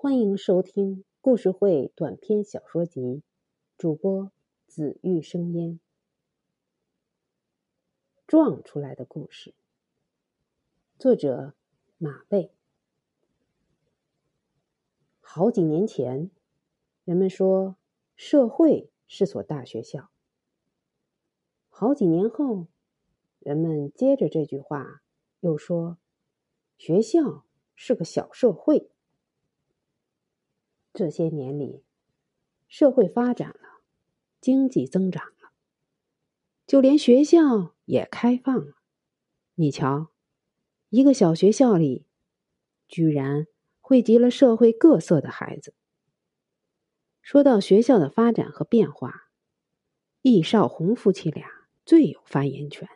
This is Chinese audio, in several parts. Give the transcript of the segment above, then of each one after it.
欢迎收听故事会短篇小说集，主播紫玉生烟。撞出来的故事，作者马贝。好几年前，人们说社会是所大学校。好几年后，人们接着这句话又说，学校是个小社会。这些年里，社会发展了，经济增长了，就连学校也开放了。你瞧，一个小学校里，居然汇集了社会各色的孩子。说到学校的发展和变化，易少红夫妻俩最有发言权。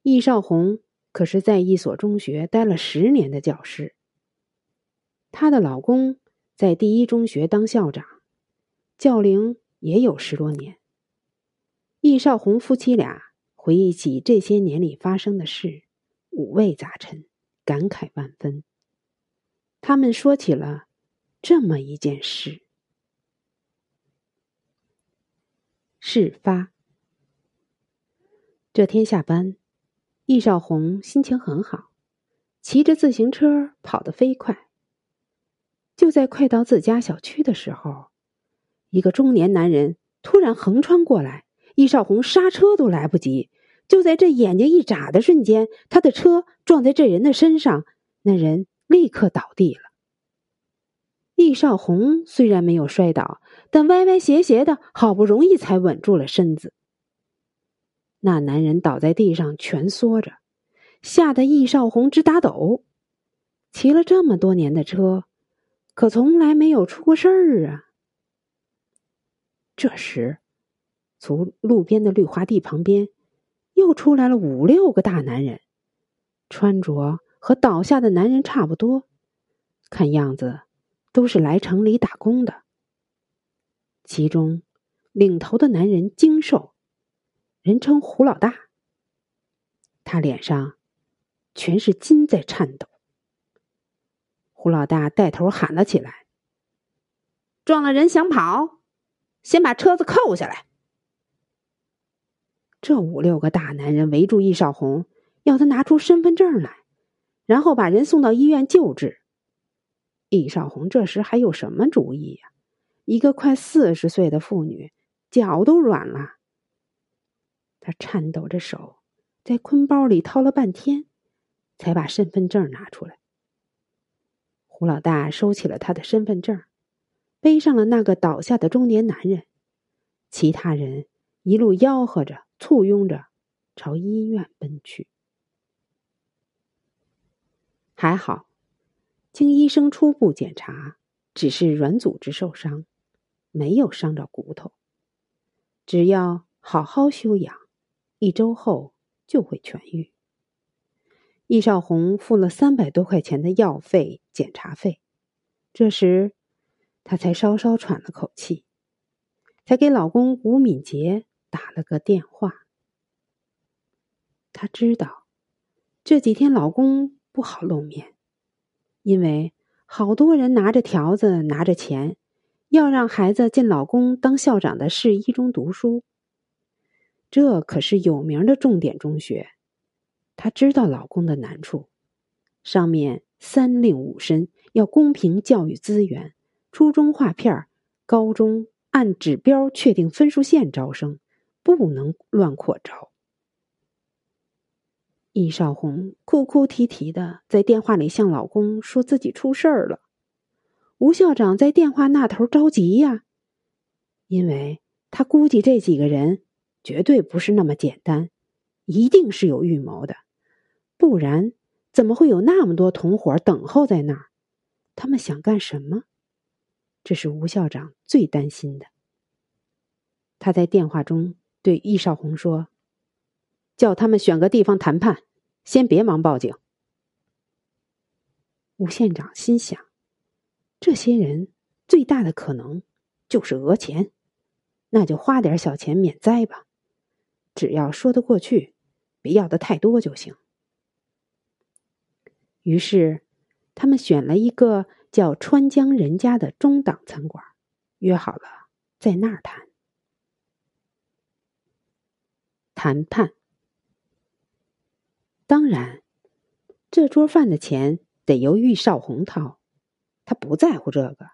易少红可是在一所中学待了十年的教师，她的老公。在第一中学当校长，教龄也有十多年。易少红夫妻俩回忆起这些年里发生的事，五味杂陈，感慨万分。他们说起了这么一件事：事发这天下班，易少红心情很好，骑着自行车跑得飞快。就在快到自家小区的时候，一个中年男人突然横穿过来，易少红刹车都来不及。就在这眼睛一眨的瞬间，他的车撞在这人的身上，那人立刻倒地了。易少红虽然没有摔倒，但歪歪斜斜的，好不容易才稳住了身子。那男人倒在地上蜷缩着，吓得易少红直打抖。骑了这么多年的车。可从来没有出过事儿啊！这时，从路边的绿化地旁边，又出来了五六个大男人，穿着和倒下的男人差不多，看样子都是来城里打工的。其中，领头的男人精瘦，人称胡老大，他脸上全是筋在颤抖。胡老大带头喊了起来：“撞了人想跑，先把车子扣下来！”这五六个大男人围住易少红，要他拿出身份证来，然后把人送到医院救治。易少红这时还有什么主意呀？一个快四十岁的妇女，脚都软了。他颤抖着手，在坤包里掏了半天，才把身份证拿出来。胡老大收起了他的身份证，背上了那个倒下的中年男人，其他人一路吆喝着、簇拥着朝医院奔去。还好，经医生初步检查，只是软组织受伤，没有伤着骨头，只要好好休养，一周后就会痊愈。易少红付了三百多块钱的药费、检查费，这时，她才稍稍喘了口气，才给老公吴敏杰打了个电话。她知道这几天老公不好露面，因为好多人拿着条子、拿着钱，要让孩子进老公当校长的市一中读书。这可是有名的重点中学。她知道老公的难处，上面三令五申，要公平教育资源，初中划片高中按指标确定分数线招生，不能乱扩招。易少红哭哭啼啼的在电话里向老公说自己出事儿了，吴校长在电话那头着急呀，因为他估计这几个人绝对不是那么简单，一定是有预谋的。不然，怎么会有那么多同伙等候在那儿？他们想干什么？这是吴校长最担心的。他在电话中对易少红说：“叫他们选个地方谈判，先别忙报警。”吴县长心想：这些人最大的可能就是讹钱，那就花点小钱免灾吧，只要说得过去，别要的太多就行。于是，他们选了一个叫川江人家的中档餐馆，约好了在那儿谈。谈判，当然，这桌饭的钱得由玉少红掏，他不在乎这个，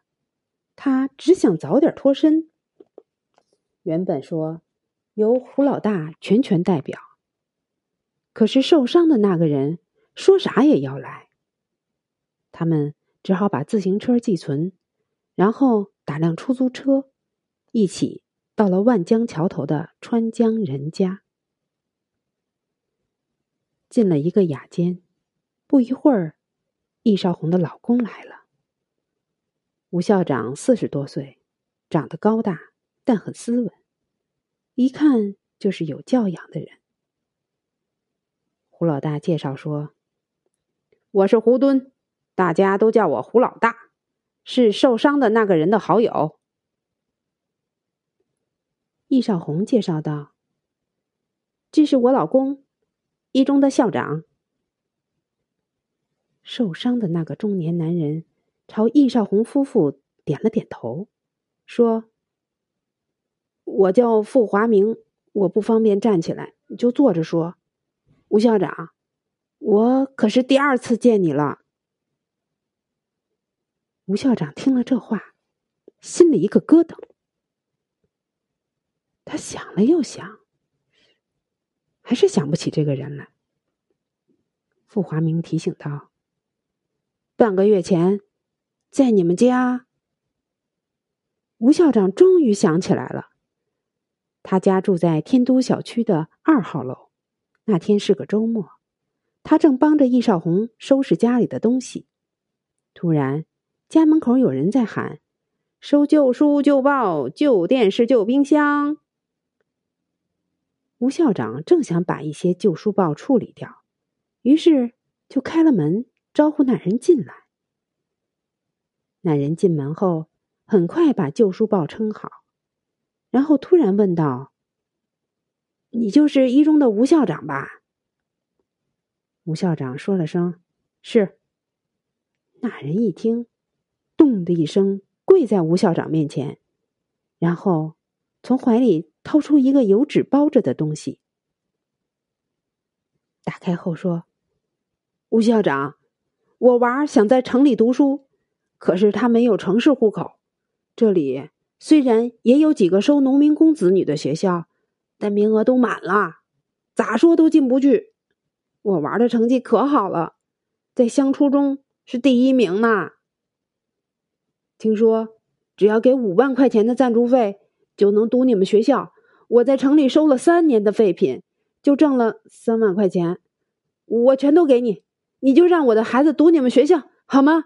他只想早点脱身。原本说由胡老大全权代表，可是受伤的那个人说啥也要来，他们只好把自行车寄存，然后打辆出租车，一起到了万江桥头的川江人家。进了一个雅间，不一会儿，易少红的老公来了。吴校长四十多岁，长得高大，但很斯文，一看就是有教养的人。胡老大介绍说：“我是胡敦，大家都叫我胡老大，是受伤的那个人的好友。”易少红介绍道：“这是我老公。”一中的校长，受伤的那个中年男人朝易少红夫妇点了点头，说：“我叫傅华明，我不方便站起来，就坐着说。吴校长，我可是第二次见你了。”吴校长听了这话，心里一个咯噔，他想了又想。还是想不起这个人来。傅华明提醒道：“半个月前，在你们家。”吴校长终于想起来了，他家住在天都小区的二号楼。那天是个周末，他正帮着易少红收拾家里的东西，突然家门口有人在喊：“收旧书、旧报、旧电视、旧冰箱。”吴校长正想把一些旧书报处理掉，于是就开了门招呼那人进来。那人进门后，很快把旧书报称好，然后突然问道：“你就是一中的吴校长吧？”吴校长说了声“是”。那人一听，咚的一声跪在吴校长面前，然后从怀里。掏出一个有纸包着的东西，打开后说：“吴校长，我娃想在城里读书，可是他没有城市户口。这里虽然也有几个收农民工子女的学校，但名额都满了，咋说都进不去。我玩的成绩可好了，在乡初中是第一名呢。听说只要给五万块钱的赞助费，就能读你们学校。”我在城里收了三年的废品，就挣了三万块钱，我全都给你，你就让我的孩子读你们学校好吗？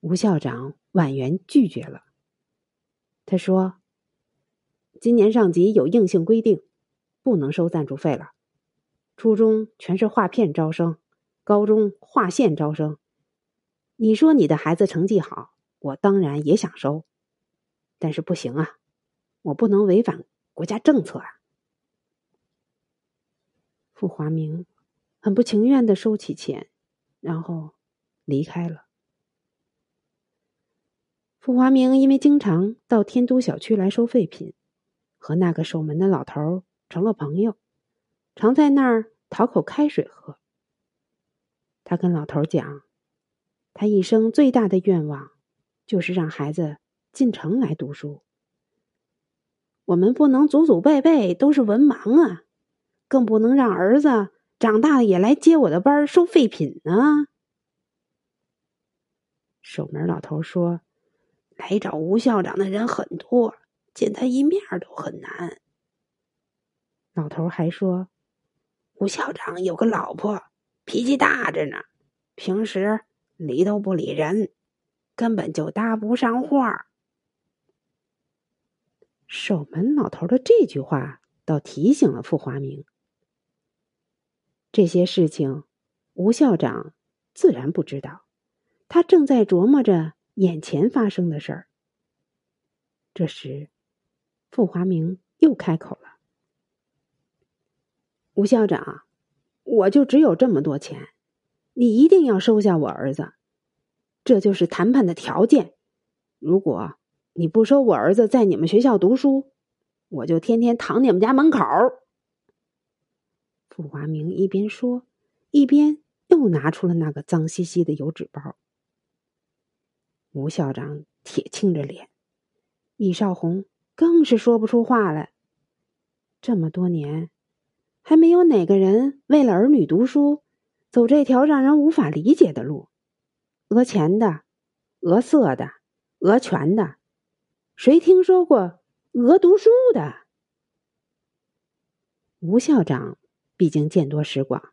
吴校长婉言拒绝了。他说：“今年上级有硬性规定，不能收赞助费了。初中全是划片招生，高中划线招生。你说你的孩子成绩好，我当然也想收，但是不行啊。”我不能违反国家政策啊！傅华明很不情愿的收起钱，然后离开了。傅华明因为经常到天都小区来收废品，和那个守门的老头成了朋友，常在那儿讨口开水喝。他跟老头讲，他一生最大的愿望就是让孩子进城来读书。我们不能祖祖辈辈都是文盲啊，更不能让儿子长大了也来接我的班收废品呢。守门老头说：“来找吴校长的人很多，见他一面都很难。”老头还说：“吴校长有个老婆，脾气大着呢，平时理都不理人，根本就搭不上话。”守门老头的这句话倒提醒了傅华明。这些事情，吴校长自然不知道，他正在琢磨着眼前发生的事儿。这时，傅华明又开口了：“吴校长，我就只有这么多钱，你一定要收下我儿子，这就是谈判的条件。如果你不收我儿子在你们学校读书，我就天天躺你们家门口。”傅华明一边说，一边又拿出了那个脏兮兮的油纸包。吴校长铁青着脸，易少红更是说不出话来。这么多年，还没有哪个人为了儿女读书，走这条让人无法理解的路，讹钱的，讹色的，讹权的，谁听说过讹读书的？吴校长。毕竟见多识广，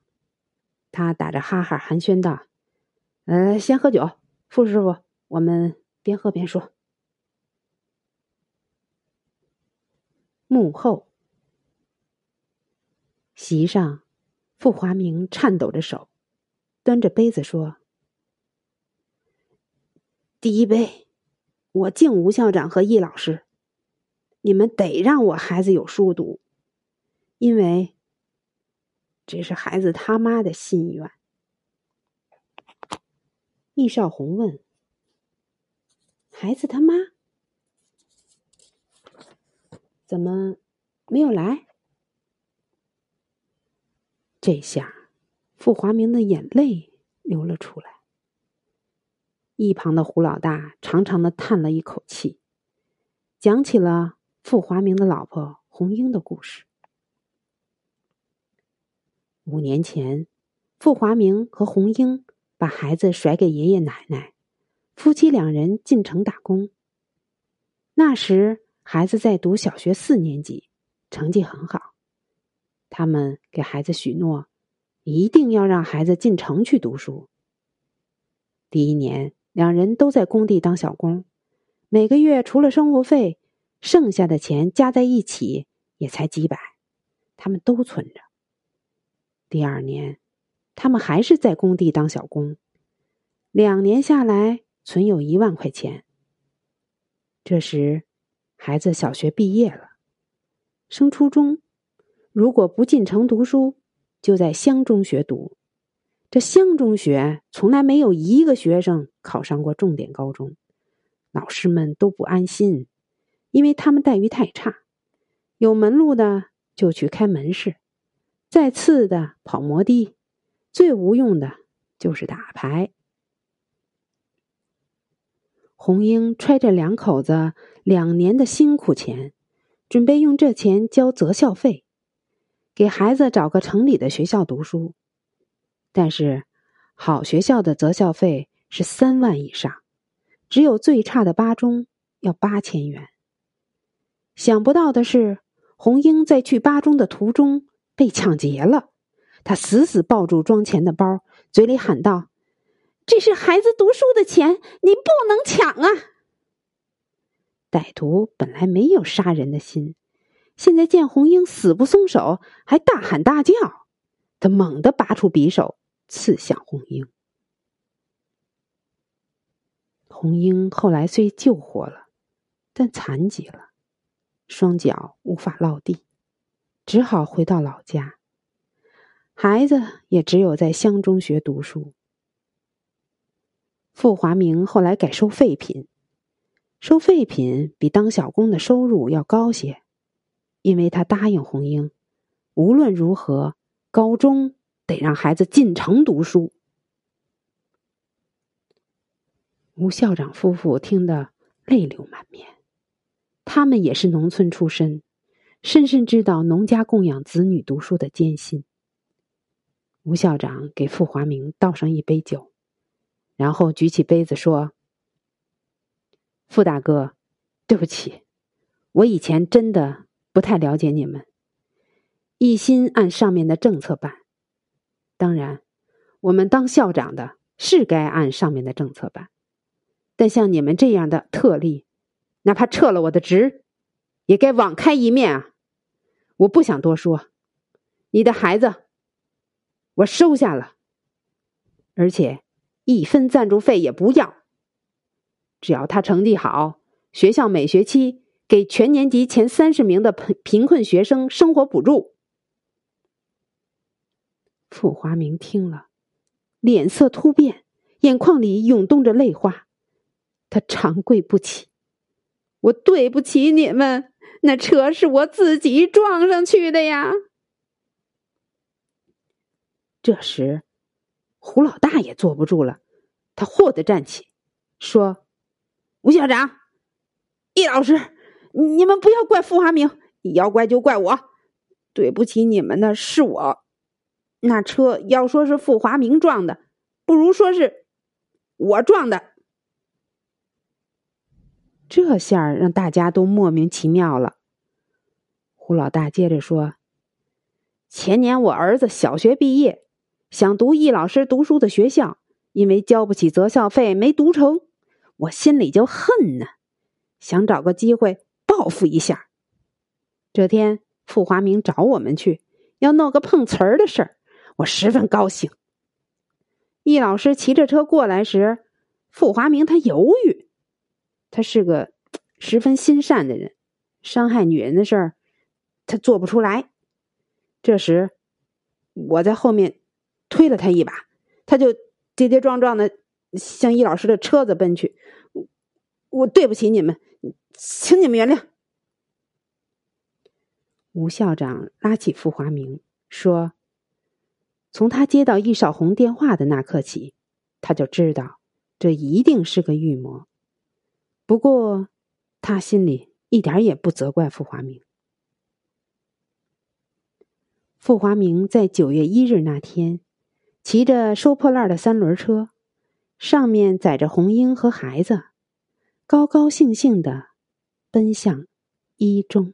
他打着哈哈寒暄道：“呃，先喝酒，傅师傅，我们边喝边说。”幕后，席上，傅华明颤抖着手，端着杯子说：“第一杯，我敬吴校长和易老师，你们得让我孩子有书读，因为。”这是孩子他妈的心愿。易少红问：“孩子他妈怎么没有来？”这下，傅华明的眼泪流了出来。一旁的胡老大长长的叹了一口气，讲起了傅华明的老婆红英的故事。五年前，傅华明和红英把孩子甩给爷爷奶奶，夫妻两人进城打工。那时，孩子在读小学四年级，成绩很好。他们给孩子许诺，一定要让孩子进城去读书。第一年，两人都在工地当小工，每个月除了生活费，剩下的钱加在一起也才几百，他们都存着。第二年，他们还是在工地当小工，两年下来存有一万块钱。这时，孩子小学毕业了，升初中，如果不进城读书，就在乡中学读。这乡中学从来没有一个学生考上过重点高中，老师们都不安心，因为他们待遇太差，有门路的就去开门市。再次的跑摩的，最无用的就是打牌。红英揣着两口子两年的辛苦钱，准备用这钱交择校费，给孩子找个城里的学校读书。但是，好学校的择校费是三万以上，只有最差的八中要八千元。想不到的是，红英在去八中的途中。被抢劫了，他死死抱住装钱的包，嘴里喊道：“这是孩子读书的钱，你不能抢啊！”歹徒本来没有杀人的心，现在见红英死不松手，还大喊大叫，他猛地拔出匕首，刺向红英。红英后来虽救活了，但残疾了，双脚无法落地。只好回到老家，孩子也只有在乡中学读书。傅华明后来改收废品，收废品比当小工的收入要高些，因为他答应红英，无论如何，高中得让孩子进城读书。吴校长夫妇听得泪流满面，他们也是农村出身。深深知道农家供养子女读书的艰辛。吴校长给傅华明倒上一杯酒，然后举起杯子说：“傅大哥，对不起，我以前真的不太了解你们，一心按上面的政策办。当然，我们当校长的是该按上面的政策办，但像你们这样的特例，哪怕撤了我的职，也该网开一面啊！”我不想多说，你的孩子，我收下了，而且一分赞助费也不要。只要他成绩好，学校每学期给全年级前三十名的贫贫困学生生活补助。傅华明听了，脸色突变，眼眶里涌动着泪花。他长跪不起：“我对不起你们，那车是我自己撞上去的呀。”这时，胡老大也坐不住了，他霍地站起，说：“吴校长，易老师，你们不要怪傅华明，要怪就怪我。对不起你们的是我。那车要说是傅华明撞的，不如说是我撞的。”这下让大家都莫名其妙了。胡老大接着说：“前年我儿子小学毕业，想读易老师读书的学校，因为交不起择校费，没读成，我心里就恨呢，想找个机会报复一下。这天傅华明找我们去，要弄个碰瓷儿的事儿，我十分高兴。易老师骑着车过来时，傅华明他犹豫。”他是个十分心善的人，伤害女人的事儿他做不出来。这时，我在后面推了他一把，他就跌跌撞撞的向易老师的车子奔去。我对不起你们，请你们原谅。吴校长拉起傅华明说：“从他接到易少红电话的那刻起，他就知道这一定是个预谋。”不过，他心里一点也不责怪傅华明。傅华明在九月一日那天，骑着收破烂的三轮车，上面载着红英和孩子，高高兴兴的奔向一中。